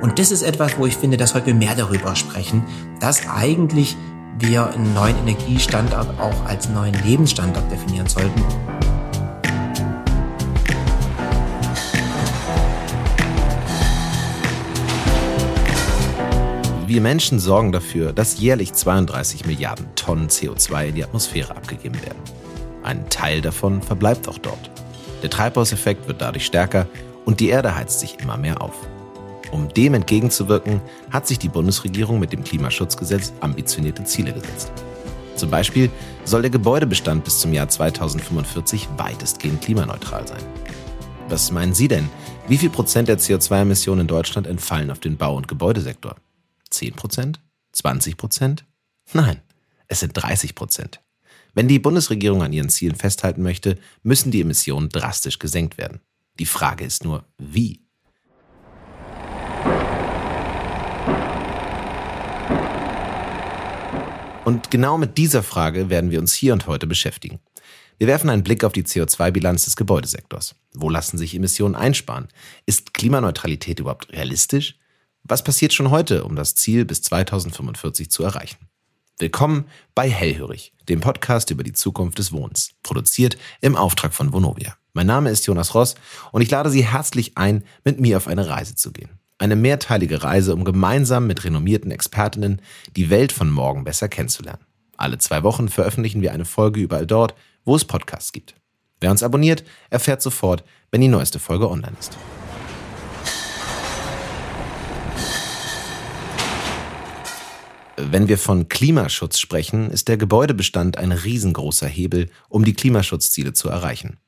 Und das ist etwas, wo ich finde, dass heute mehr darüber sprechen, dass eigentlich wir einen neuen Energiestandard auch als neuen Lebensstandard definieren sollten. Wir Menschen sorgen dafür, dass jährlich 32 Milliarden Tonnen CO2 in die Atmosphäre abgegeben werden. Ein Teil davon verbleibt auch dort. Der Treibhauseffekt wird dadurch stärker und die Erde heizt sich immer mehr auf. Um dem entgegenzuwirken, hat sich die Bundesregierung mit dem Klimaschutzgesetz ambitionierte Ziele gesetzt. Zum Beispiel soll der Gebäudebestand bis zum Jahr 2045 weitestgehend klimaneutral sein. Was meinen Sie denn? Wie viel Prozent der CO2-Emissionen in Deutschland entfallen auf den Bau- und Gebäudesektor? 10 Prozent? 20 Prozent? Nein, es sind 30 Prozent. Wenn die Bundesregierung an ihren Zielen festhalten möchte, müssen die Emissionen drastisch gesenkt werden. Die Frage ist nur, wie? Und genau mit dieser Frage werden wir uns hier und heute beschäftigen. Wir werfen einen Blick auf die CO2-Bilanz des Gebäudesektors. Wo lassen sich Emissionen einsparen? Ist Klimaneutralität überhaupt realistisch? Was passiert schon heute, um das Ziel bis 2045 zu erreichen? Willkommen bei Hellhörig, dem Podcast über die Zukunft des Wohnens, produziert im Auftrag von Vonovia. Mein Name ist Jonas Ross und ich lade Sie herzlich ein, mit mir auf eine Reise zu gehen. Eine mehrteilige Reise, um gemeinsam mit renommierten Expertinnen die Welt von morgen besser kennenzulernen. Alle zwei Wochen veröffentlichen wir eine Folge überall dort, wo es Podcasts gibt. Wer uns abonniert, erfährt sofort, wenn die neueste Folge online ist. Wenn wir von Klimaschutz sprechen, ist der Gebäudebestand ein riesengroßer Hebel, um die Klimaschutzziele zu erreichen.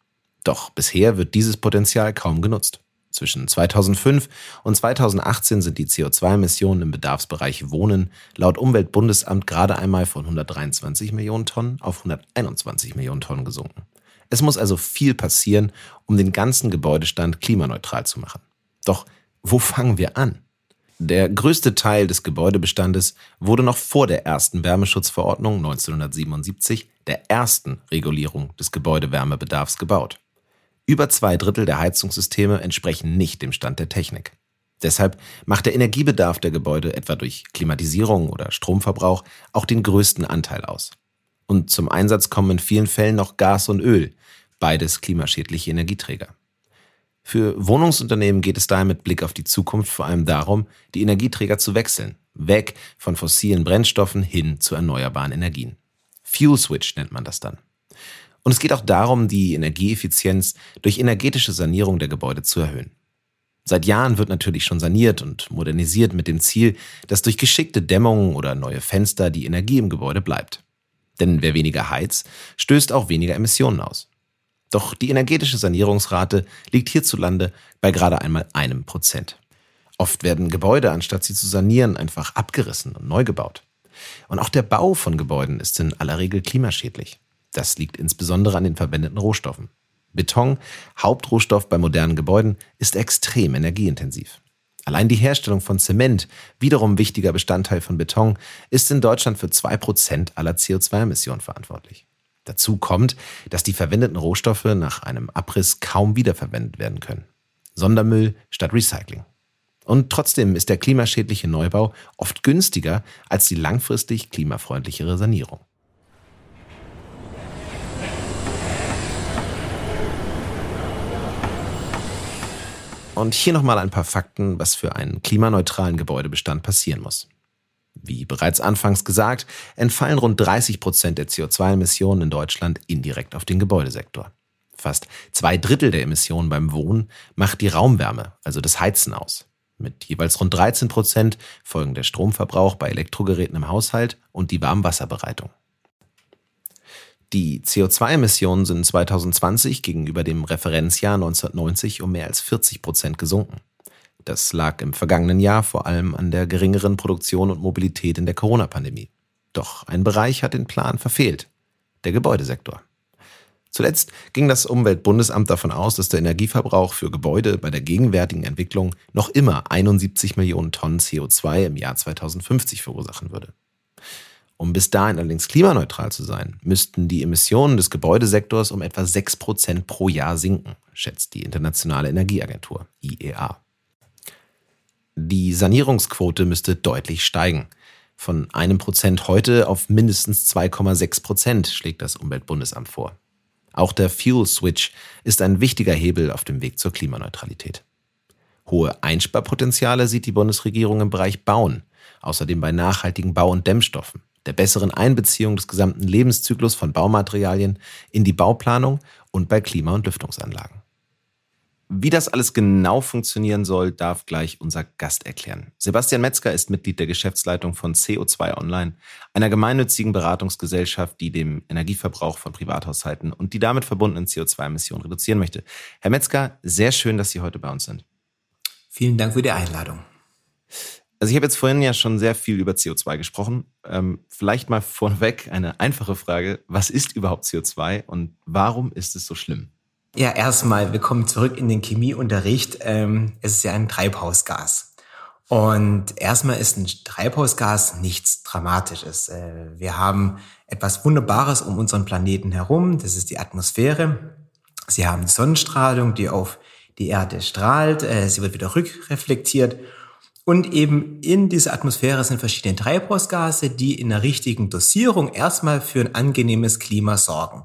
Doch bisher wird dieses Potenzial kaum genutzt. Zwischen 2005 und 2018 sind die CO2-Emissionen im Bedarfsbereich Wohnen laut Umweltbundesamt gerade einmal von 123 Millionen Tonnen auf 121 Millionen Tonnen gesunken. Es muss also viel passieren, um den ganzen Gebäudestand klimaneutral zu machen. Doch wo fangen wir an? Der größte Teil des Gebäudebestandes wurde noch vor der ersten Wärmeschutzverordnung 1977, der ersten Regulierung des Gebäudewärmebedarfs, gebaut. Über zwei Drittel der Heizungssysteme entsprechen nicht dem Stand der Technik. Deshalb macht der Energiebedarf der Gebäude etwa durch Klimatisierung oder Stromverbrauch auch den größten Anteil aus. Und zum Einsatz kommen in vielen Fällen noch Gas und Öl, beides klimaschädliche Energieträger. Für Wohnungsunternehmen geht es daher mit Blick auf die Zukunft vor allem darum, die Energieträger zu wechseln, weg von fossilen Brennstoffen hin zu erneuerbaren Energien. Fuel Switch nennt man das dann. Und es geht auch darum, die Energieeffizienz durch energetische Sanierung der Gebäude zu erhöhen. Seit Jahren wird natürlich schon saniert und modernisiert mit dem Ziel, dass durch geschickte Dämmung oder neue Fenster die Energie im Gebäude bleibt. Denn wer weniger heizt, stößt auch weniger Emissionen aus. Doch die energetische Sanierungsrate liegt hierzulande bei gerade einmal einem Prozent. Oft werden Gebäude, anstatt sie zu sanieren, einfach abgerissen und neu gebaut. Und auch der Bau von Gebäuden ist in aller Regel klimaschädlich. Das liegt insbesondere an den verwendeten Rohstoffen. Beton, Hauptrohstoff bei modernen Gebäuden, ist extrem energieintensiv. Allein die Herstellung von Zement, wiederum wichtiger Bestandteil von Beton, ist in Deutschland für zwei Prozent aller CO2-Emissionen verantwortlich. Dazu kommt, dass die verwendeten Rohstoffe nach einem Abriss kaum wiederverwendet werden können. Sondermüll statt Recycling. Und trotzdem ist der klimaschädliche Neubau oft günstiger als die langfristig klimafreundlichere Sanierung. Und hier nochmal ein paar Fakten, was für einen klimaneutralen Gebäudebestand passieren muss. Wie bereits anfangs gesagt, entfallen rund 30 Prozent der CO2-Emissionen in Deutschland indirekt auf den Gebäudesektor. Fast zwei Drittel der Emissionen beim Wohnen macht die Raumwärme, also das Heizen aus. Mit jeweils rund 13 Prozent folgen der Stromverbrauch bei Elektrogeräten im Haushalt und die Warmwasserbereitung. Die CO2-Emissionen sind 2020 gegenüber dem Referenzjahr 1990 um mehr als 40 Prozent gesunken. Das lag im vergangenen Jahr vor allem an der geringeren Produktion und Mobilität in der Corona-Pandemie. Doch ein Bereich hat den Plan verfehlt. Der Gebäudesektor. Zuletzt ging das Umweltbundesamt davon aus, dass der Energieverbrauch für Gebäude bei der gegenwärtigen Entwicklung noch immer 71 Millionen Tonnen CO2 im Jahr 2050 verursachen würde. Um bis dahin allerdings klimaneutral zu sein, müssten die Emissionen des Gebäudesektors um etwa 6 Prozent pro Jahr sinken, schätzt die Internationale Energieagentur IEA. Die Sanierungsquote müsste deutlich steigen. Von einem Prozent heute auf mindestens 2,6 Prozent schlägt das Umweltbundesamt vor. Auch der Fuel Switch ist ein wichtiger Hebel auf dem Weg zur Klimaneutralität. Hohe Einsparpotenziale sieht die Bundesregierung im Bereich Bauen, außerdem bei nachhaltigen Bau- und Dämmstoffen, der besseren Einbeziehung des gesamten Lebenszyklus von Baumaterialien in die Bauplanung und bei Klima- und Lüftungsanlagen. Wie das alles genau funktionieren soll, darf gleich unser Gast erklären. Sebastian Metzger ist Mitglied der Geschäftsleitung von CO2 Online, einer gemeinnützigen Beratungsgesellschaft, die den Energieverbrauch von Privathaushalten und die damit verbundenen CO2-Emissionen reduzieren möchte. Herr Metzger, sehr schön, dass Sie heute bei uns sind. Vielen Dank für die Einladung. Also ich habe jetzt vorhin ja schon sehr viel über CO2 gesprochen. Ähm, vielleicht mal vorweg eine einfache Frage. Was ist überhaupt CO2 und warum ist es so schlimm? Ja, erstmal willkommen zurück in den Chemieunterricht. Ähm, es ist ja ein Treibhausgas. Und erstmal ist ein Treibhausgas nichts Dramatisches. Äh, wir haben etwas Wunderbares um unseren Planeten herum. Das ist die Atmosphäre. Sie haben Sonnenstrahlung, die auf die Erde strahlt. Äh, sie wird wieder rückreflektiert. Und eben in dieser Atmosphäre sind verschiedene Treibhausgase, die in der richtigen Dosierung erstmal für ein angenehmes Klima sorgen.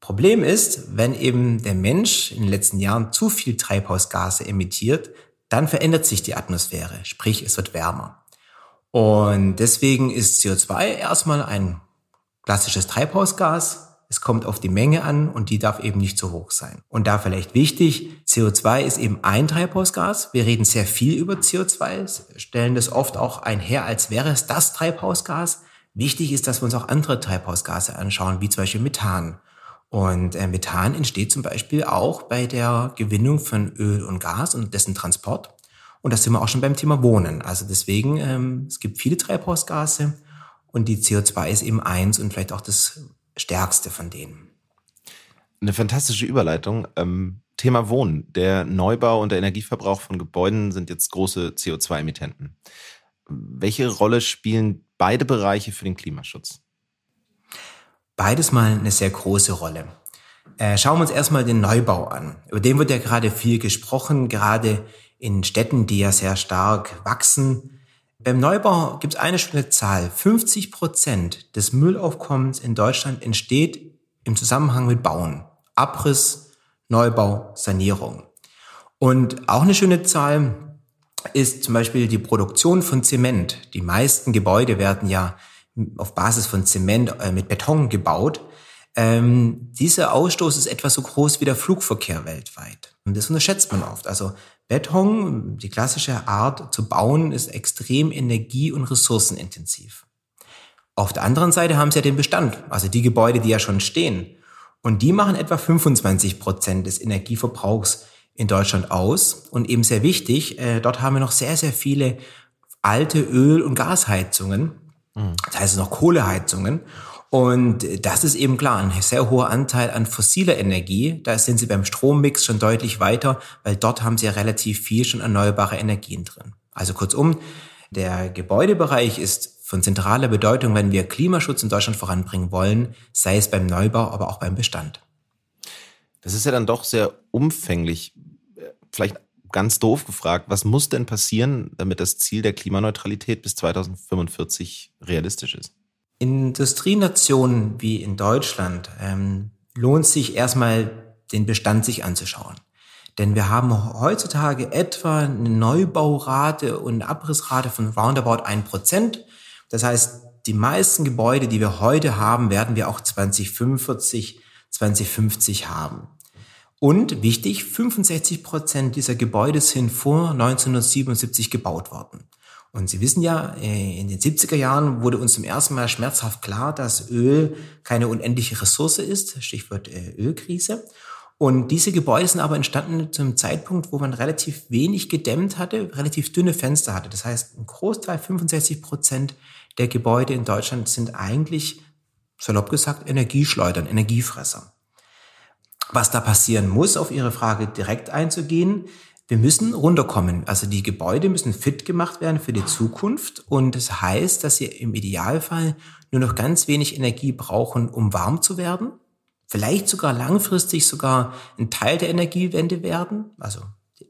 Problem ist, wenn eben der Mensch in den letzten Jahren zu viel Treibhausgase emittiert, dann verändert sich die Atmosphäre, sprich es wird wärmer. Und deswegen ist CO2 erstmal ein klassisches Treibhausgas. Es kommt auf die Menge an und die darf eben nicht zu hoch sein. Und da vielleicht wichtig, CO2 ist eben ein Treibhausgas. Wir reden sehr viel über CO2, stellen das oft auch einher, als wäre es das Treibhausgas. Wichtig ist, dass wir uns auch andere Treibhausgase anschauen, wie zum Beispiel Methan und äh, Methan entsteht zum Beispiel auch bei der Gewinnung von Öl und Gas und dessen Transport. Und da sind wir auch schon beim Thema Wohnen. Also deswegen, ähm, es gibt viele Treibhausgase und die CO2 ist eben eins und vielleicht auch das stärkste von denen. Eine fantastische Überleitung. Ähm, Thema Wohnen. Der Neubau und der Energieverbrauch von Gebäuden sind jetzt große CO2-Emittenten. Welche Rolle spielen beide Bereiche für den Klimaschutz? beides mal eine sehr große Rolle. Äh, schauen wir uns erstmal den Neubau an. Über den wird ja gerade viel gesprochen, gerade in Städten, die ja sehr stark wachsen. Beim Neubau gibt es eine schöne Zahl. 50 Prozent des Müllaufkommens in Deutschland entsteht im Zusammenhang mit Bauen. Abriss, Neubau, Sanierung. Und auch eine schöne Zahl ist zum Beispiel die Produktion von Zement. Die meisten Gebäude werden ja auf Basis von Zement äh, mit Beton gebaut. Ähm, dieser Ausstoß ist etwa so groß wie der Flugverkehr weltweit. Und das unterschätzt man oft. Also Beton, die klassische Art zu bauen, ist extrem energie- und ressourcenintensiv. Auf der anderen Seite haben sie ja den Bestand, also die Gebäude, die ja schon stehen. Und die machen etwa 25 Prozent des Energieverbrauchs in Deutschland aus. Und eben sehr wichtig, äh, dort haben wir noch sehr, sehr viele alte Öl- und Gasheizungen, das heißt noch Kohleheizungen. Und das ist eben klar, ein sehr hoher Anteil an fossiler Energie. Da sind sie beim Strommix schon deutlich weiter, weil dort haben sie ja relativ viel schon erneuerbare Energien drin. Also kurzum, der Gebäudebereich ist von zentraler Bedeutung, wenn wir Klimaschutz in Deutschland voranbringen wollen, sei es beim Neubau, aber auch beim Bestand. Das ist ja dann doch sehr umfänglich. Vielleicht ganz doof gefragt, was muss denn passieren, damit das Ziel der Klimaneutralität bis 2045 realistisch ist? In Industrienationen wie in Deutschland ähm, lohnt sich erstmal den Bestand sich anzuschauen. Denn wir haben heutzutage etwa eine Neubaurate und eine Abrissrate von roundabout ein Prozent. Das heißt, die meisten Gebäude, die wir heute haben, werden wir auch 2045, 2050 haben. Und wichtig, 65 Prozent dieser Gebäude sind vor 1977 gebaut worden. Und Sie wissen ja, äh, in den 70er Jahren wurde uns zum ersten Mal schmerzhaft klar, dass Öl keine unendliche Ressource ist, Stichwort äh, Ölkrise. Und diese Gebäude sind aber entstanden zum Zeitpunkt, wo man relativ wenig gedämmt hatte, relativ dünne Fenster hatte. Das heißt, ein Großteil, 65 Prozent der Gebäude in Deutschland sind eigentlich, salopp gesagt, Energieschleudern, Energiefresser was da passieren muss, auf Ihre Frage direkt einzugehen. Wir müssen runterkommen. Also die Gebäude müssen fit gemacht werden für die Zukunft. Und das heißt, dass sie im Idealfall nur noch ganz wenig Energie brauchen, um warm zu werden. Vielleicht sogar langfristig sogar ein Teil der Energiewende werden. Also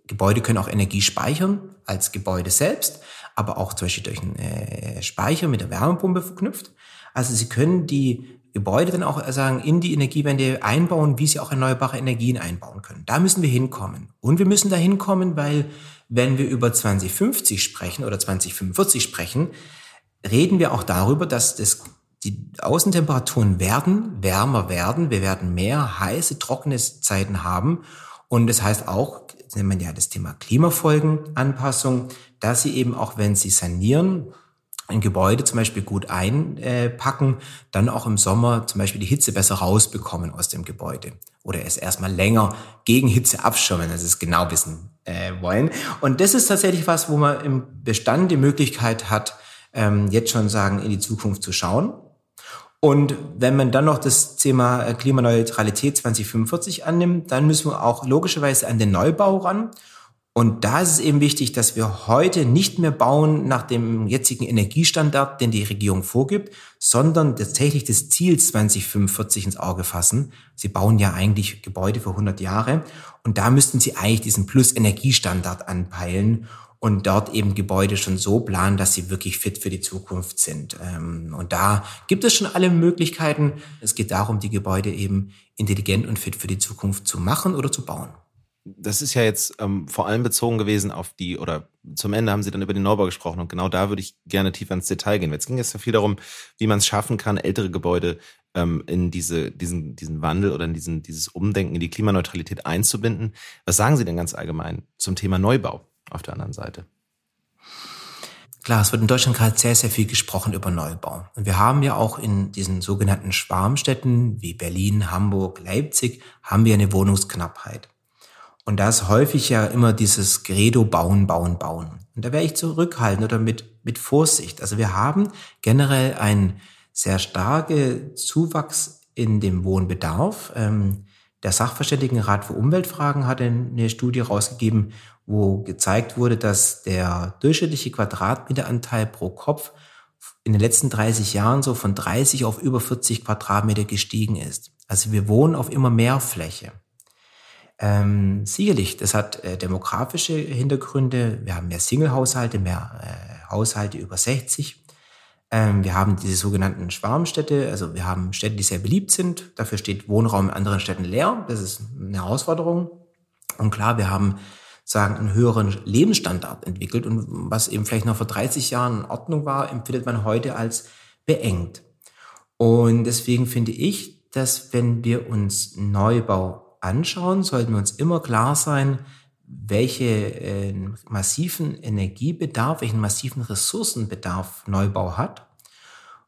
Gebäude können auch Energie speichern als Gebäude selbst, aber auch zum Beispiel durch einen äh, Speicher mit der Wärmepumpe verknüpft. Also Sie können die Gebäude dann auch sagen, in die Energiewende einbauen, wie sie auch erneuerbare Energien einbauen können. Da müssen wir hinkommen. Und wir müssen da hinkommen, weil wenn wir über 2050 sprechen oder 2045 sprechen, reden wir auch darüber, dass das, die Außentemperaturen werden wärmer werden. Wir werden mehr heiße, trockene Zeiten haben. Und das heißt auch, nennt man ja das Thema Klimafolgenanpassung, dass sie eben auch, wenn sie sanieren, ein Gebäude zum Beispiel gut einpacken, dann auch im Sommer zum Beispiel die Hitze besser rausbekommen aus dem Gebäude oder es erstmal länger gegen Hitze abschirmen, dass es genau wissen äh, wollen. Und das ist tatsächlich was, wo man im Bestand die Möglichkeit hat, ähm, jetzt schon sagen, in die Zukunft zu schauen. Und wenn man dann noch das Thema äh, Klimaneutralität 2045 annimmt, dann müssen wir auch logischerweise an den Neubau ran. Und da ist es eben wichtig, dass wir heute nicht mehr bauen nach dem jetzigen Energiestandard, den die Regierung vorgibt, sondern tatsächlich das Ziel 2045 ins Auge fassen. Sie bauen ja eigentlich Gebäude für 100 Jahre und da müssten Sie eigentlich diesen Plus-Energiestandard anpeilen und dort eben Gebäude schon so planen, dass sie wirklich fit für die Zukunft sind. Ähm, und da gibt es schon alle Möglichkeiten. Es geht darum, die Gebäude eben intelligent und fit für die Zukunft zu machen oder zu bauen das ist ja jetzt ähm, vor allem bezogen gewesen auf die, oder zum Ende haben Sie dann über den Neubau gesprochen und genau da würde ich gerne tiefer ins Detail gehen. Jetzt ging es ja viel darum, wie man es schaffen kann, ältere Gebäude ähm, in diese, diesen, diesen Wandel oder in diesen, dieses Umdenken in die Klimaneutralität einzubinden. Was sagen Sie denn ganz allgemein zum Thema Neubau auf der anderen Seite? Klar, es wird in Deutschland gerade sehr, sehr viel gesprochen über Neubau. Und wir haben ja auch in diesen sogenannten Schwarmstädten wie Berlin, Hamburg, Leipzig, haben wir eine Wohnungsknappheit. Und da ist häufig ja immer dieses Credo bauen, bauen, bauen. Und da wäre ich zurückhaltend oder mit, mit Vorsicht. Also wir haben generell einen sehr starke Zuwachs in dem Wohnbedarf. Ähm, der Sachverständigenrat für Umweltfragen hat eine Studie rausgegeben, wo gezeigt wurde, dass der durchschnittliche Quadratmeteranteil pro Kopf in den letzten 30 Jahren so von 30 auf über 40 Quadratmeter gestiegen ist. Also wir wohnen auf immer mehr Fläche. Ähm, sicherlich, das hat äh, demografische Hintergründe. Wir haben mehr Single-Haushalte, mehr äh, Haushalte über 60. Ähm, wir haben diese sogenannten Schwarmstädte, also wir haben Städte, die sehr beliebt sind. Dafür steht Wohnraum in anderen Städten leer. Das ist eine Herausforderung. Und klar, wir haben sagen, einen höheren Lebensstandard entwickelt und was eben vielleicht noch vor 30 Jahren in Ordnung war, empfindet man heute als beengt. Und deswegen finde ich, dass wenn wir uns Neubau anschauen, sollten wir uns immer klar sein, welche äh, massiven Energiebedarf, welchen massiven Ressourcenbedarf Neubau hat.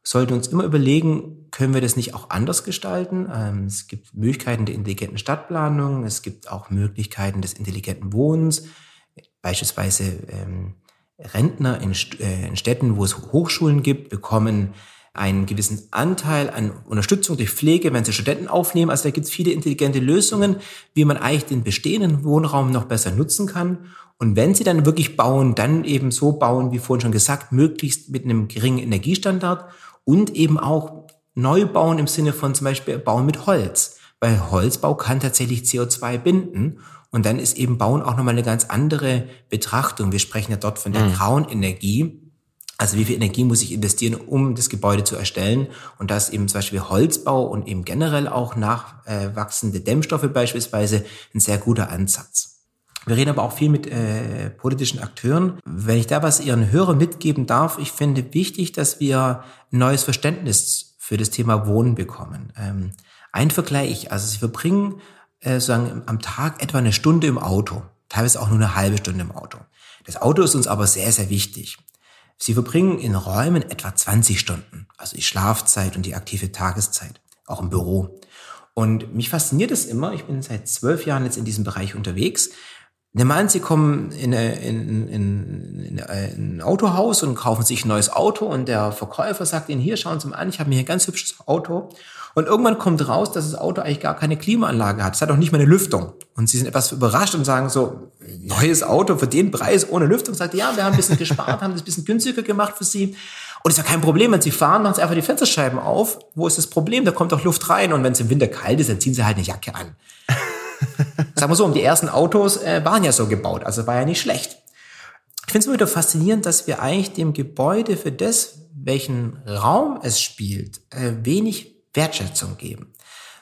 Sollten uns immer überlegen, können wir das nicht auch anders gestalten? Ähm, es gibt Möglichkeiten der intelligenten Stadtplanung, es gibt auch Möglichkeiten des intelligenten Wohnens, beispielsweise ähm, Rentner in, äh, in Städten, wo es Hochschulen gibt, bekommen einen gewissen Anteil an Unterstützung durch Pflege, wenn sie Studenten aufnehmen. Also da gibt es viele intelligente Lösungen, wie man eigentlich den bestehenden Wohnraum noch besser nutzen kann. Und wenn sie dann wirklich bauen, dann eben so bauen, wie vorhin schon gesagt, möglichst mit einem geringen Energiestandard und eben auch neu bauen im Sinne von zum Beispiel bauen mit Holz. Weil Holzbau kann tatsächlich CO2 binden. Und dann ist eben Bauen auch nochmal eine ganz andere Betrachtung. Wir sprechen ja dort von der mhm. grauen Energie also wie viel Energie muss ich investieren, um das Gebäude zu erstellen? Und da eben zum Beispiel Holzbau und eben generell auch nachwachsende Dämmstoffe beispielsweise ein sehr guter Ansatz. Wir reden aber auch viel mit äh, politischen Akteuren. Wenn ich da was Ihren Hörern mitgeben darf, ich finde wichtig, dass wir ein neues Verständnis für das Thema Wohnen bekommen. Ähm, ein Vergleich, also Sie verbringen äh, sagen, am Tag etwa eine Stunde im Auto, teilweise auch nur eine halbe Stunde im Auto. Das Auto ist uns aber sehr, sehr wichtig. Sie verbringen in Räumen etwa 20 Stunden, also die Schlafzeit und die aktive Tageszeit, auch im Büro. Und mich fasziniert es immer, ich bin seit zwölf Jahren jetzt in diesem Bereich unterwegs. Nehmen an, Sie kommen in, in, in, in, ein Autohaus und kaufen sich ein neues Auto und der Verkäufer sagt Ihnen, hier, schauen Sie mal an, ich habe mir hier ein ganz hübsches Auto. Und irgendwann kommt raus, dass das Auto eigentlich gar keine Klimaanlage hat. Es hat auch nicht mal eine Lüftung. Und sie sind etwas überrascht und sagen so, neues Auto für den Preis ohne Lüftung. Sagt, ja, wir haben ein bisschen gespart, haben das ein bisschen günstiger gemacht für Sie. Und ist ja kein Problem, wenn Sie fahren, machen Sie einfach die Fensterscheiben auf. Wo ist das Problem? Da kommt doch Luft rein. Und wenn es im Winter kalt ist, dann ziehen Sie halt eine Jacke an. Sagen wir so, die ersten Autos äh, waren ja so gebaut, also war ja nicht schlecht. Ich finde es immer wieder faszinierend, dass wir eigentlich dem Gebäude für das, welchen Raum es spielt, äh, wenig Wertschätzung geben.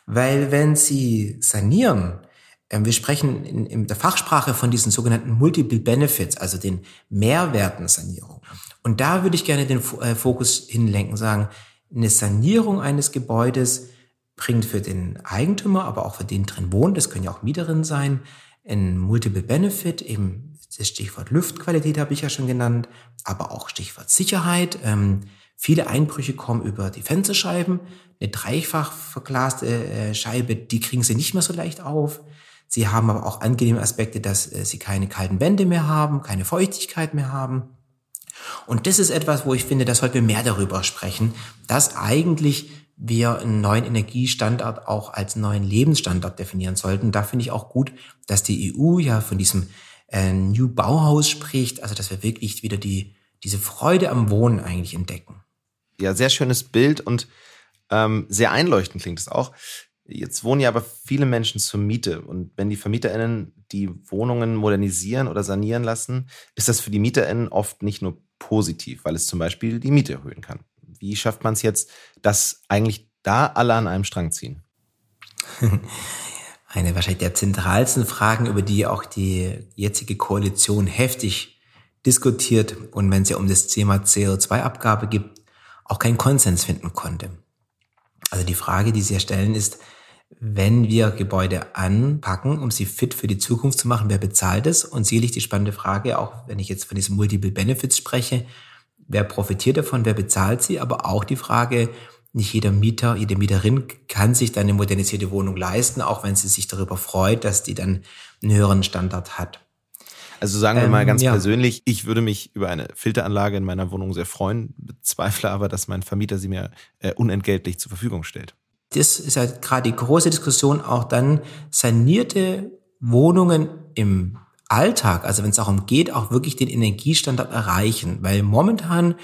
Weil wenn Sie sanieren, äh, wir sprechen in, in der Fachsprache von diesen sogenannten Multiple Benefits, also den Mehrwerten Sanierung. Und da würde ich gerne den äh, Fokus hinlenken, sagen, eine Sanierung eines Gebäudes bringt für den Eigentümer, aber auch für den drin wohnt, das können ja auch Mieterinnen sein, ein Multiple Benefit, eben das Stichwort Luftqualität habe ich ja schon genannt, aber auch Stichwort Sicherheit. Ähm, viele Einbrüche kommen über die Fensterscheiben. Eine dreifach verglaste äh, Scheibe, die kriegen sie nicht mehr so leicht auf. Sie haben aber auch angenehme Aspekte, dass äh, sie keine kalten Wände mehr haben, keine Feuchtigkeit mehr haben. Und das ist etwas, wo ich finde, da sollten wir mehr darüber sprechen, dass eigentlich wir einen neuen Energiestandard auch als neuen Lebensstandard definieren sollten. Da finde ich auch gut, dass die EU ja von diesem äh, New Bauhaus spricht, also dass wir wirklich wieder die, diese Freude am Wohnen eigentlich entdecken. Ja, sehr schönes Bild und ähm, sehr einleuchtend klingt es auch. Jetzt wohnen ja aber viele Menschen zur Miete und wenn die VermieterInnen die Wohnungen modernisieren oder sanieren lassen, ist das für die MieterInnen oft nicht nur positiv, weil es zum Beispiel die Miete erhöhen kann. Wie schafft man es jetzt, dass eigentlich da alle an einem Strang ziehen? Eine wahrscheinlich der zentralsten Fragen, über die auch die jetzige Koalition heftig diskutiert und wenn es ja um das Thema CO2-Abgabe gibt, auch keinen Konsens finden konnte. Also die Frage, die Sie ja stellen, ist, wenn wir Gebäude anpacken, um sie fit für die Zukunft zu machen, wer bezahlt es? Und sicherlich die spannende Frage, auch wenn ich jetzt von diesen Multiple Benefits spreche, wer profitiert davon, wer bezahlt sie? Aber auch die Frage, nicht jeder Mieter, jede Mieterin kann sich dann eine modernisierte Wohnung leisten, auch wenn sie sich darüber freut, dass die dann einen höheren Standard hat. Also sagen wir mal ähm, ganz ja. persönlich, ich würde mich über eine Filteranlage in meiner Wohnung sehr freuen, bezweifle aber, dass mein Vermieter sie mir äh, unentgeltlich zur Verfügung stellt das ist halt gerade die große Diskussion, auch dann sanierte Wohnungen im Alltag, also wenn es darum geht, auch wirklich den Energiestandard erreichen, weil momentan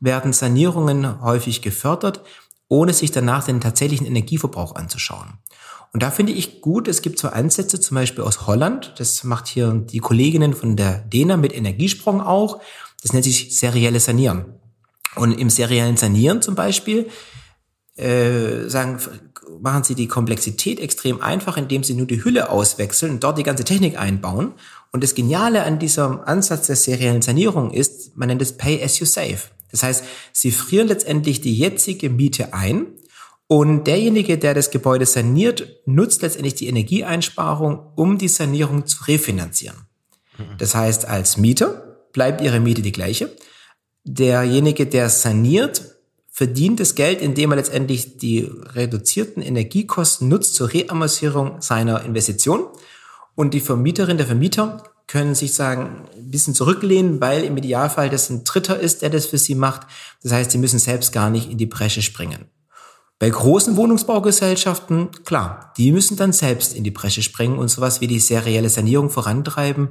werden Sanierungen häufig gefördert, ohne sich danach den tatsächlichen Energieverbrauch anzuschauen. Und da finde ich gut, es gibt so Ansätze, zum Beispiel aus Holland, das macht hier die Kolleginnen von der DENA mit Energiesprung auch, das nennt sich serielle Sanieren. Und im seriellen Sanieren zum Beispiel äh, sagen, machen Sie die Komplexität extrem einfach, indem Sie nur die Hülle auswechseln und dort die ganze Technik einbauen. Und das Geniale an diesem Ansatz der seriellen Sanierung ist, man nennt es Pay as you save. Das heißt, Sie frieren letztendlich die jetzige Miete ein und derjenige, der das Gebäude saniert, nutzt letztendlich die Energieeinsparung, um die Sanierung zu refinanzieren. Das heißt, als Mieter bleibt Ihre Miete die gleiche. Derjenige, der saniert, verdient das Geld, indem er letztendlich die reduzierten Energiekosten nutzt zur Reamortisierung seiner Investition. Und die Vermieterin, der Vermieter können sich sagen, ein bisschen zurücklehnen, weil im Idealfall das ein Dritter ist, der das für sie macht. Das heißt, sie müssen selbst gar nicht in die Bresche springen. Bei großen Wohnungsbaugesellschaften, klar, die müssen dann selbst in die Bresche springen und sowas wie die serielle Sanierung vorantreiben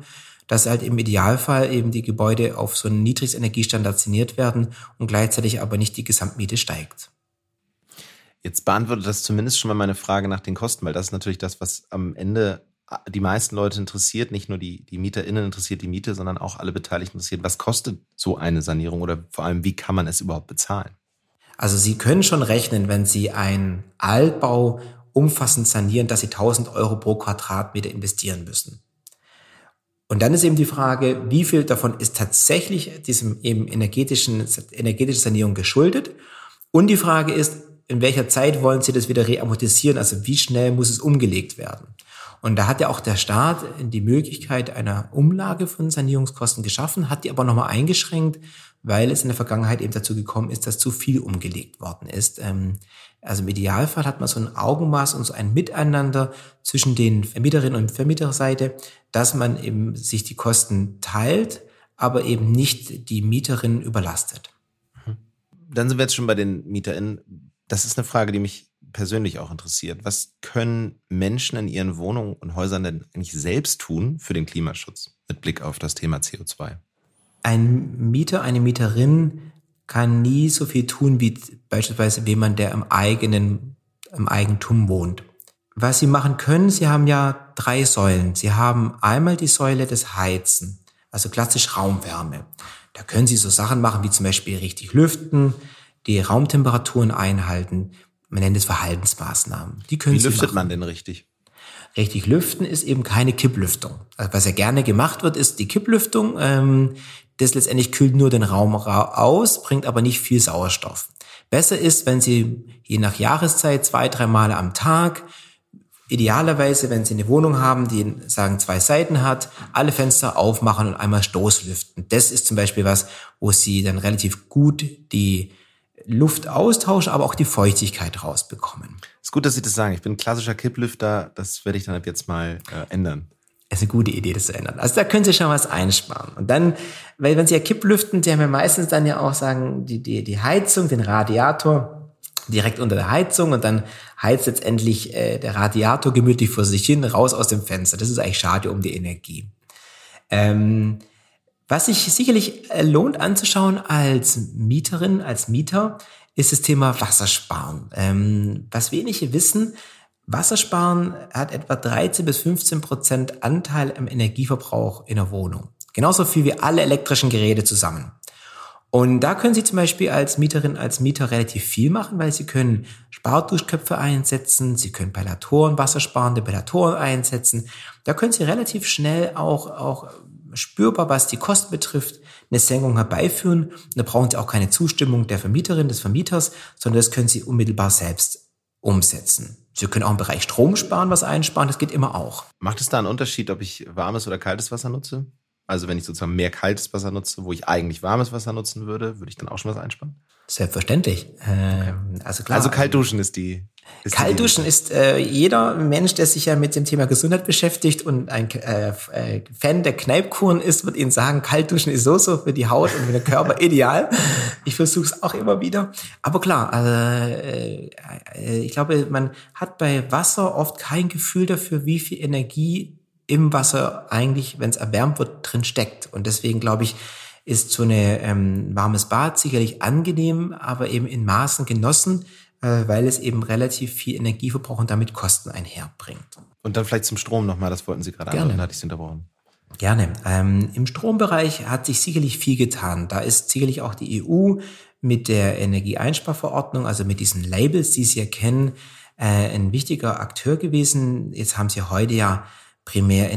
dass halt im Idealfall eben die Gebäude auf so einen Niedrigsenergiestandard saniert werden und gleichzeitig aber nicht die Gesamtmiete steigt. Jetzt beantwortet das zumindest schon mal meine Frage nach den Kosten, weil das ist natürlich das, was am Ende die meisten Leute interessiert, nicht nur die, die MieterInnen interessiert die Miete, sondern auch alle Beteiligten interessiert. Was kostet so eine Sanierung oder vor allem, wie kann man es überhaupt bezahlen? Also Sie können schon rechnen, wenn Sie einen Altbau umfassend sanieren, dass Sie 1000 Euro pro Quadratmeter investieren müssen. Und dann ist eben die Frage, wie viel davon ist tatsächlich diesem eben energetischen, energetischen Sanierung geschuldet? Und die Frage ist, in welcher Zeit wollen Sie das wieder reamortisieren? Also wie schnell muss es umgelegt werden? Und da hat ja auch der Staat die Möglichkeit einer Umlage von Sanierungskosten geschaffen, hat die aber nochmal eingeschränkt, weil es in der Vergangenheit eben dazu gekommen ist, dass zu viel umgelegt worden ist. Ähm, also im Idealfall hat man so ein Augenmaß und so ein Miteinander zwischen den Vermieterinnen und Vermieterseite, dass man eben sich die Kosten teilt, aber eben nicht die Mieterinnen überlastet. Mhm. Dann sind wir jetzt schon bei den MieterInnen. Das ist eine Frage, die mich persönlich auch interessiert. Was können Menschen in ihren Wohnungen und Häusern denn eigentlich selbst tun für den Klimaschutz mit Blick auf das Thema CO2? Ein Mieter, eine Mieterin kann nie so viel tun wie beispielsweise jemand, der im eigenen, im Eigentum wohnt. Was Sie machen können, Sie haben ja drei Säulen. Sie haben einmal die Säule des Heizen, also klassisch Raumwärme. Da können Sie so Sachen machen wie zum Beispiel richtig lüften, die Raumtemperaturen einhalten. Man nennt es Verhaltensmaßnahmen. Die können wie Sie lüftet machen. man denn richtig? Richtig lüften ist eben keine Kipplüftung. Also was ja gerne gemacht wird, ist die Kipplüftung. Ähm, das letztendlich kühlt nur den Raum aus, bringt aber nicht viel Sauerstoff. Besser ist, wenn Sie je nach Jahreszeit zwei, drei Male am Tag Idealerweise, wenn Sie eine Wohnung haben, die sagen zwei Seiten hat, alle Fenster aufmachen und einmal Stoßlüften. Das ist zum Beispiel was, wo Sie dann relativ gut die Luft austauschen, aber auch die Feuchtigkeit rausbekommen. Ist gut, dass Sie das sagen. Ich bin ein klassischer Kipplüfter. Das werde ich dann ab jetzt mal äh, ändern. Das ist eine gute Idee, das zu ändern. Also da können Sie schon was einsparen. Und dann, weil wenn Sie ja Kipplüften, die haben ja meistens dann ja auch sagen, die, die, die Heizung, den Radiator, direkt unter der Heizung und dann heizt letztendlich äh, der Radiator gemütlich vor sich hin, raus aus dem Fenster. Das ist eigentlich schade um die Energie. Ähm, was sich sicherlich lohnt anzuschauen als Mieterin, als Mieter, ist das Thema Wassersparen. Ähm, was wenige wissen, Wassersparen hat etwa 13 bis 15 Prozent Anteil am Energieverbrauch in der Wohnung. Genauso viel wie alle elektrischen Geräte zusammen. Und da können Sie zum Beispiel als Mieterin, als Mieter relativ viel machen, weil Sie können Sparduschköpfe einsetzen, Sie können Pelatoren, wassersparende Pelatoren einsetzen. Da können Sie relativ schnell auch, auch spürbar, was die Kosten betrifft, eine Senkung herbeiführen. Und da brauchen Sie auch keine Zustimmung der Vermieterin, des Vermieters, sondern das können Sie unmittelbar selbst umsetzen. Sie können auch im Bereich Strom sparen, was einsparen, das geht immer auch. Macht es da einen Unterschied, ob ich warmes oder kaltes Wasser nutze? Also wenn ich sozusagen mehr kaltes Wasser nutze, wo ich eigentlich warmes Wasser nutzen würde, würde ich dann auch schon was einsparen? Selbstverständlich. Ähm, also klar. Also kalt duschen ist die. Ist Kaltduschen die ist äh, jeder Mensch, der sich ja mit dem Thema Gesundheit beschäftigt und ein äh, äh, Fan der Kneipkuren ist, wird Ihnen sagen, Kaltduschen ist so so für die Haut und für den Körper ideal. Ich versuche es auch immer wieder. Aber klar, äh, äh, ich glaube, man hat bei Wasser oft kein Gefühl dafür, wie viel Energie im Wasser eigentlich, wenn es erwärmt wird, drin steckt. Und deswegen glaube ich, ist so ein ähm, warmes Bad sicherlich angenehm, aber eben in Maßen genossen, äh, weil es eben relativ viel Energieverbrauch und damit Kosten einherbringt. Und dann vielleicht zum Strom nochmal, das wollten Sie gerade Gerne. antworten, hatte ich unterbrochen. Gerne. Ähm, Im Strombereich hat sich sicherlich viel getan. Da ist sicherlich auch die EU mit der Energieeinsparverordnung, also mit diesen Labels, die Sie erkennen, äh, ein wichtiger Akteur gewesen. Jetzt haben Sie heute ja primär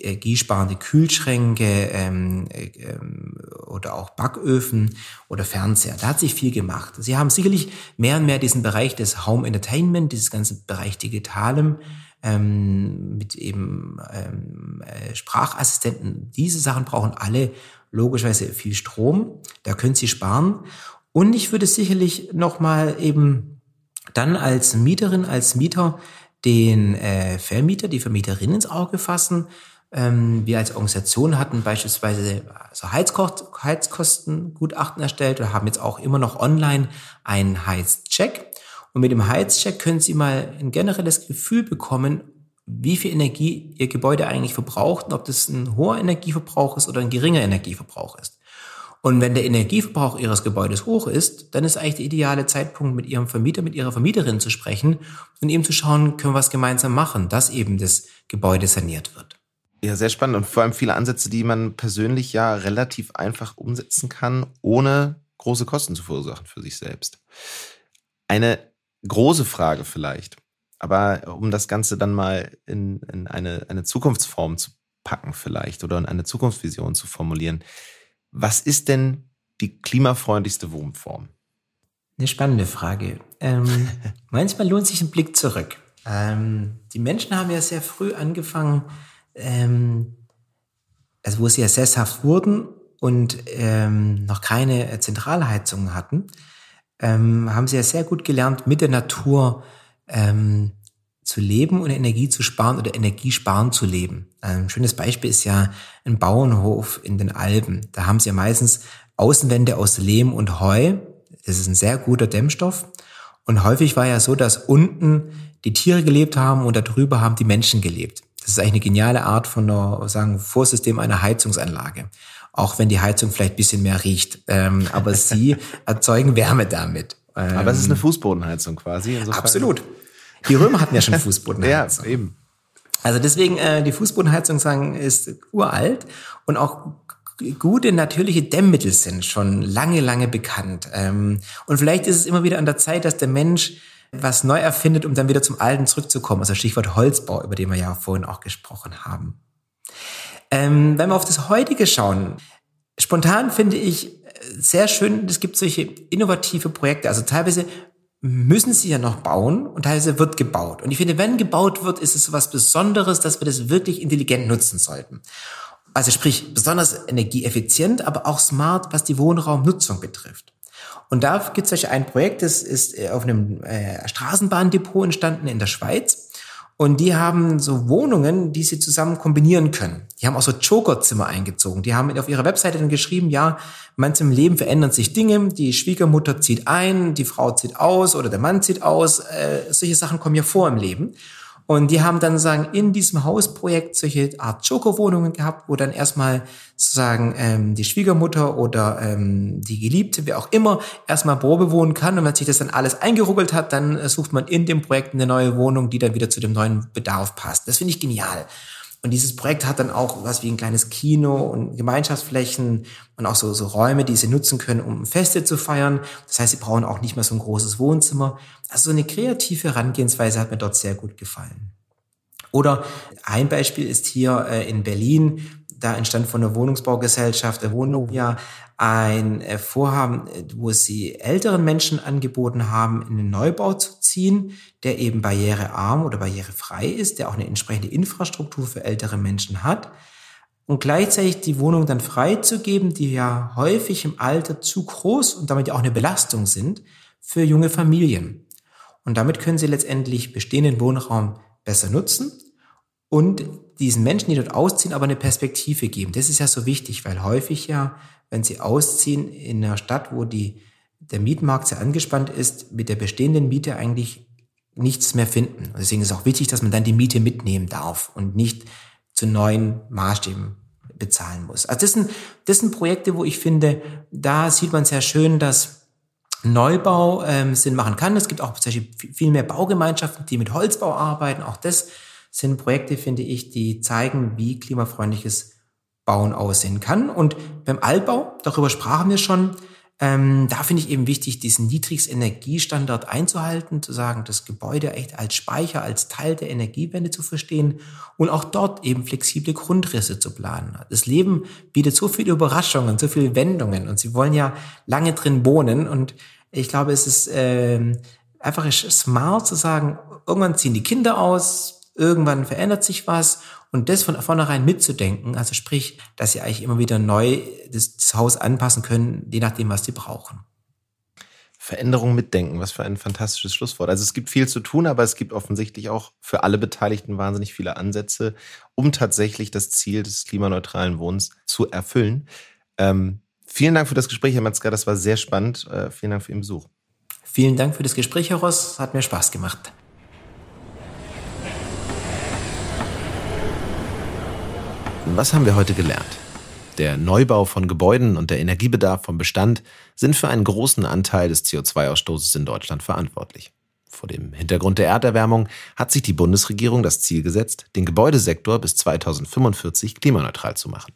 energiesparende Kühlschränke ähm, ähm, oder auch Backöfen oder Fernseher. Da hat sich viel gemacht. Sie haben sicherlich mehr und mehr diesen Bereich des Home Entertainment, dieses ganze Bereich Digitalem ähm, mit eben ähm, äh, Sprachassistenten. Diese Sachen brauchen alle logischerweise viel Strom. Da können Sie sparen. Und ich würde sicherlich nochmal eben dann als Mieterin, als Mieter den äh, Vermieter, die Vermieterin ins Auge fassen. Ähm, wir als Organisation hatten beispielsweise so Heizkost Heizkostengutachten erstellt oder haben jetzt auch immer noch online einen Heizcheck. Und mit dem Heizcheck können Sie mal ein generelles Gefühl bekommen, wie viel Energie Ihr Gebäude eigentlich verbraucht und ob das ein hoher Energieverbrauch ist oder ein geringer Energieverbrauch ist. Und wenn der Energieverbrauch Ihres Gebäudes hoch ist, dann ist eigentlich der ideale Zeitpunkt, mit Ihrem Vermieter, mit Ihrer Vermieterin zu sprechen und eben zu schauen, können wir was gemeinsam machen, dass eben das Gebäude saniert wird. Ja, sehr spannend und vor allem viele Ansätze, die man persönlich ja relativ einfach umsetzen kann, ohne große Kosten zu verursachen für sich selbst. Eine große Frage vielleicht, aber um das Ganze dann mal in, in eine, eine Zukunftsform zu packen vielleicht oder in eine Zukunftsvision zu formulieren. Was ist denn die klimafreundlichste Wohnform? Eine spannende Frage. Ähm, manchmal lohnt sich ein Blick zurück. Ähm, die Menschen haben ja sehr früh angefangen, ähm, also wo sie ja sesshaft wurden und ähm, noch keine Zentralheizungen hatten, ähm, haben sie ja sehr gut gelernt, mit der Natur ähm, zu leben und Energie zu sparen oder Energiesparen zu leben. Ein schönes Beispiel ist ja ein Bauernhof in den Alpen. Da haben sie ja meistens Außenwände aus Lehm und Heu. Das ist ein sehr guter Dämmstoff. Und häufig war ja so, dass unten die Tiere gelebt haben und darüber haben die Menschen gelebt. Das ist eigentlich eine geniale Art von einer, sagen, Vorsystem einer Heizungsanlage. Auch wenn die Heizung vielleicht ein bisschen mehr riecht. Ähm, aber sie erzeugen Wärme damit. aber es ist eine ähm, Fußbodenheizung quasi. Insofern. Absolut. Die Römer hatten ja schon Fußbodenheizung. ja, eben. Also deswegen, äh, die Fußbodenheizung sagen, ist uralt und auch gute natürliche Dämmmittel sind schon lange, lange bekannt. Ähm, und vielleicht ist es immer wieder an der Zeit, dass der Mensch was neu erfindet, um dann wieder zum Alten zurückzukommen. Also Stichwort Holzbau, über den wir ja vorhin auch gesprochen haben. Ähm, wenn wir auf das heutige schauen, spontan finde ich sehr schön, es gibt solche innovative Projekte. Also teilweise müssen sie ja noch bauen und teilweise wird gebaut. Und ich finde, wenn gebaut wird, ist es so was Besonderes, dass wir das wirklich intelligent nutzen sollten. Also sprich, besonders energieeffizient, aber auch smart, was die Wohnraumnutzung betrifft. Und da gibt es ein Projekt, das ist äh, auf einem äh, Straßenbahndepot entstanden in der Schweiz. Und die haben so Wohnungen, die sie zusammen kombinieren können. Die haben auch so Joker-Zimmer eingezogen. Die haben auf ihrer Webseite dann geschrieben, ja, manchmal im Leben verändern sich Dinge. Die Schwiegermutter zieht ein, die Frau zieht aus oder der Mann zieht aus. Äh, solche Sachen kommen ja vor im Leben. Und die haben dann sagen in diesem Hausprojekt solche Art Joker-Wohnungen gehabt, wo dann erstmal sozusagen ähm, die Schwiegermutter oder ähm, die Geliebte, wer auch immer, erstmal Probe wohnen kann. Und wenn sich das dann alles eingeruckelt hat, dann äh, sucht man in dem Projekt eine neue Wohnung, die dann wieder zu dem neuen Bedarf passt. Das finde ich genial. Und dieses Projekt hat dann auch was wie ein kleines Kino und Gemeinschaftsflächen und auch so, so Räume, die sie nutzen können, um Feste zu feiern. Das heißt, sie brauchen auch nicht mehr so ein großes Wohnzimmer. Also so eine kreative Herangehensweise hat mir dort sehr gut gefallen. Oder ein Beispiel ist hier äh, in Berlin da entstand von der Wohnungsbaugesellschaft der Wohnung ein äh, Vorhaben, äh, wo sie älteren Menschen angeboten haben, in den Neubau zu ziehen, der eben barrierearm oder barrierefrei ist, der auch eine entsprechende Infrastruktur für ältere Menschen hat und gleichzeitig die Wohnung dann freizugeben, die ja häufig im Alter zu groß und damit ja auch eine Belastung sind für junge Familien. Und damit können sie letztendlich bestehenden Wohnraum besser nutzen und diesen Menschen, die dort ausziehen, aber eine Perspektive geben. Das ist ja so wichtig, weil häufig ja, wenn sie ausziehen in einer Stadt, wo die, der Mietmarkt sehr angespannt ist, mit der bestehenden Miete eigentlich nichts mehr finden. Deswegen ist es auch wichtig, dass man dann die Miete mitnehmen darf und nicht zu neuen Maßstäben bezahlen muss. Also das sind, das sind Projekte, wo ich finde, da sieht man sehr schön, dass Neubau ähm, Sinn machen kann. Es gibt auch viel mehr Baugemeinschaften, die mit Holzbau arbeiten. Auch das sind Projekte, finde ich, die zeigen, wie klimafreundliches Bauen aussehen kann. Und beim Altbau, darüber sprachen wir schon, ähm, da finde ich eben wichtig, diesen Niedrigstenergiestandard einzuhalten, zu sagen, das Gebäude echt als Speicher, als Teil der Energiewende zu verstehen und auch dort eben flexible Grundrisse zu planen. Das Leben bietet so viele Überraschungen, so viele Wendungen und sie wollen ja lange drin wohnen und ich glaube, es ist äh, einfach smart zu sagen, irgendwann ziehen die Kinder aus, irgendwann verändert sich was und das von vornherein mitzudenken, also sprich, dass sie eigentlich immer wieder neu das, das Haus anpassen können, je nachdem, was sie brauchen. Veränderung mitdenken, was für ein fantastisches Schlusswort. Also es gibt viel zu tun, aber es gibt offensichtlich auch für alle Beteiligten wahnsinnig viele Ansätze, um tatsächlich das Ziel des klimaneutralen Wohnens zu erfüllen. Ähm, vielen Dank für das Gespräch, Herr Metzger, das war sehr spannend. Äh, vielen Dank für Ihren Besuch. Vielen Dank für das Gespräch, Herr Ross, hat mir Spaß gemacht. Was haben wir heute gelernt? Der Neubau von Gebäuden und der Energiebedarf vom Bestand sind für einen großen Anteil des CO2-Ausstoßes in Deutschland verantwortlich. Vor dem Hintergrund der Erderwärmung hat sich die Bundesregierung das Ziel gesetzt, den Gebäudesektor bis 2045 klimaneutral zu machen.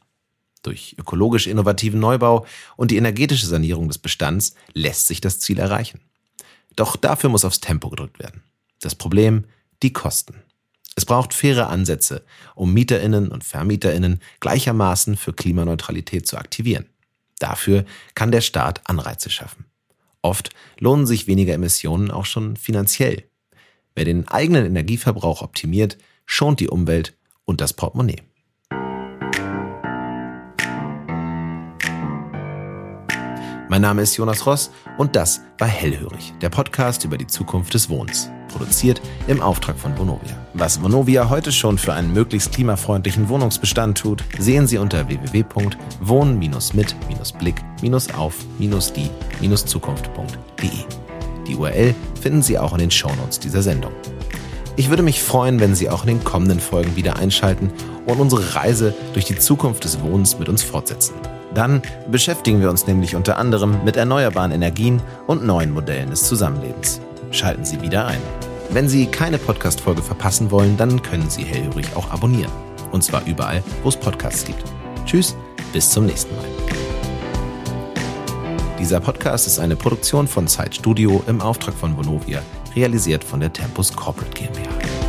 Durch ökologisch innovativen Neubau und die energetische Sanierung des Bestands lässt sich das Ziel erreichen. Doch dafür muss aufs Tempo gedrückt werden. Das Problem, die Kosten. Es braucht faire Ansätze, um Mieterinnen und Vermieterinnen gleichermaßen für Klimaneutralität zu aktivieren. Dafür kann der Staat Anreize schaffen. Oft lohnen sich weniger Emissionen auch schon finanziell. Wer den eigenen Energieverbrauch optimiert, schont die Umwelt und das Portemonnaie. Mein Name ist Jonas Ross und das war Hellhörig, der Podcast über die Zukunft des Wohnens produziert im Auftrag von Vonovia. Was Vonovia heute schon für einen möglichst klimafreundlichen Wohnungsbestand tut, sehen Sie unter www.wohn-mit-blick-auf-die-zukunft.de. Die URL finden Sie auch in den Shownotes dieser Sendung. Ich würde mich freuen, wenn Sie auch in den kommenden Folgen wieder einschalten und unsere Reise durch die Zukunft des Wohnens mit uns fortsetzen. Dann beschäftigen wir uns nämlich unter anderem mit erneuerbaren Energien und neuen Modellen des Zusammenlebens. Schalten Sie wieder ein. Wenn Sie keine Podcast-Folge verpassen wollen, dann können Sie hellhörig auch abonnieren. Und zwar überall, wo es Podcasts gibt. Tschüss, bis zum nächsten Mal. Dieser Podcast ist eine Produktion von Zeitstudio im Auftrag von Vonovia, realisiert von der Tempus Corporate GmbH.